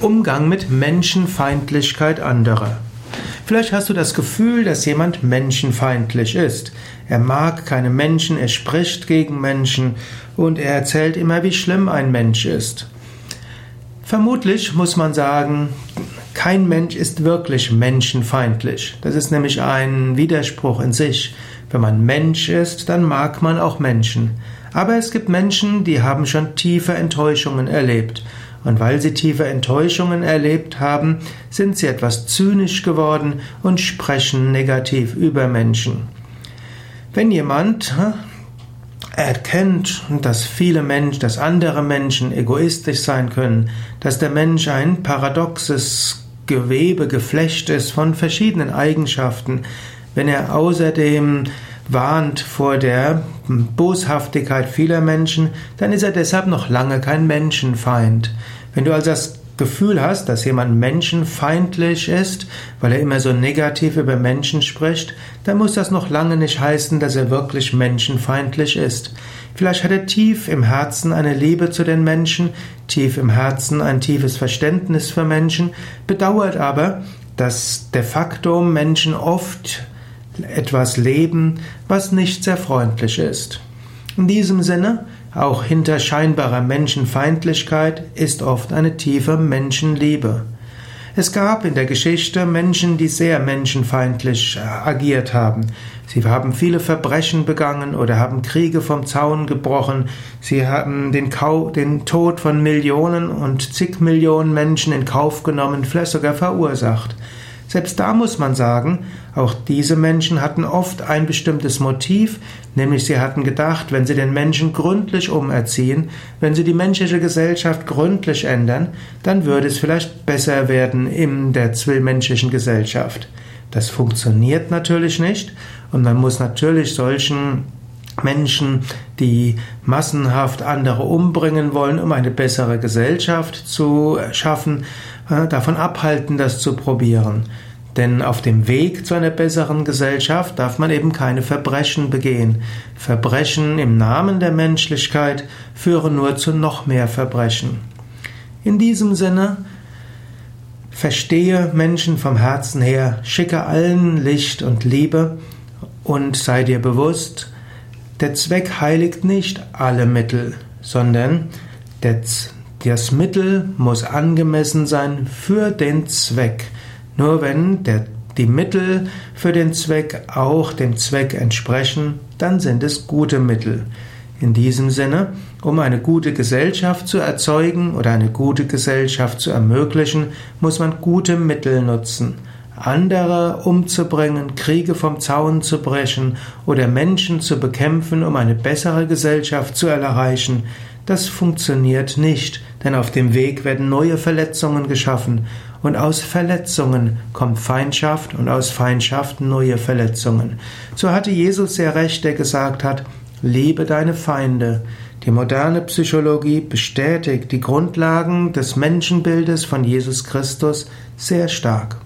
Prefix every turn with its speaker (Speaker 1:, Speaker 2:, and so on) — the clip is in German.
Speaker 1: Umgang mit Menschenfeindlichkeit anderer. Vielleicht hast du das Gefühl, dass jemand menschenfeindlich ist. Er mag keine Menschen, er spricht gegen Menschen und er erzählt immer, wie schlimm ein Mensch ist. Vermutlich muss man sagen, kein Mensch ist wirklich menschenfeindlich. Das ist nämlich ein Widerspruch in sich. Wenn man Mensch ist, dann mag man auch Menschen. Aber es gibt Menschen, die haben schon tiefe Enttäuschungen erlebt. Und weil sie tiefe Enttäuschungen erlebt haben, sind sie etwas zynisch geworden und sprechen negativ über Menschen. Wenn jemand erkennt, dass viele Menschen, dass andere Menschen egoistisch sein können, dass der Mensch ein paradoxes Gewebe, Geflecht ist von verschiedenen Eigenschaften, wenn er außerdem warnt vor der Boshaftigkeit vieler Menschen, dann ist er deshalb noch lange kein Menschenfeind. Wenn du also das Gefühl hast, dass jemand menschenfeindlich ist, weil er immer so negativ über Menschen spricht, dann muss das noch lange nicht heißen, dass er wirklich menschenfeindlich ist. Vielleicht hat er tief im Herzen eine Liebe zu den Menschen, tief im Herzen ein tiefes Verständnis für Menschen, bedauert aber, dass de facto Menschen oft etwas leben, was nicht sehr freundlich ist. In diesem Sinne, auch hinter scheinbarer Menschenfeindlichkeit ist oft eine tiefe Menschenliebe. Es gab in der Geschichte Menschen, die sehr menschenfeindlich äh, agiert haben. Sie haben viele Verbrechen begangen oder haben Kriege vom Zaun gebrochen. Sie haben den, Kau den Tod von Millionen und zig Millionen Menschen in Kauf genommen, vielleicht sogar verursacht. Selbst da muss man sagen, auch diese Menschen hatten oft ein bestimmtes Motiv, nämlich sie hatten gedacht, wenn sie den Menschen gründlich umerziehen, wenn sie die menschliche Gesellschaft gründlich ändern, dann würde es vielleicht besser werden in der zwischenmenschlichen Gesellschaft. Das funktioniert natürlich nicht und man muss natürlich solchen Menschen, die massenhaft andere umbringen wollen, um eine bessere Gesellschaft zu schaffen, äh, davon abhalten, das zu probieren. Denn auf dem Weg zu einer besseren Gesellschaft darf man eben keine Verbrechen begehen. Verbrechen im Namen der Menschlichkeit führen nur zu noch mehr Verbrechen. In diesem Sinne, verstehe Menschen vom Herzen her, schicke allen Licht und Liebe und sei dir bewusst, der Zweck heiligt nicht alle Mittel, sondern das Mittel muss angemessen sein für den Zweck. Nur wenn der, die Mittel für den Zweck auch dem Zweck entsprechen, dann sind es gute Mittel. In diesem Sinne, um eine gute Gesellschaft zu erzeugen oder eine gute Gesellschaft zu ermöglichen, muss man gute Mittel nutzen andere umzubringen, Kriege vom Zaun zu brechen oder Menschen zu bekämpfen, um eine bessere Gesellschaft zu erreichen, das funktioniert nicht, denn auf dem Weg werden neue Verletzungen geschaffen und aus Verletzungen kommt Feindschaft und aus Feindschaft neue Verletzungen. So hatte Jesus sehr recht, der gesagt hat, liebe deine Feinde. Die moderne Psychologie bestätigt die Grundlagen des Menschenbildes von Jesus Christus sehr stark.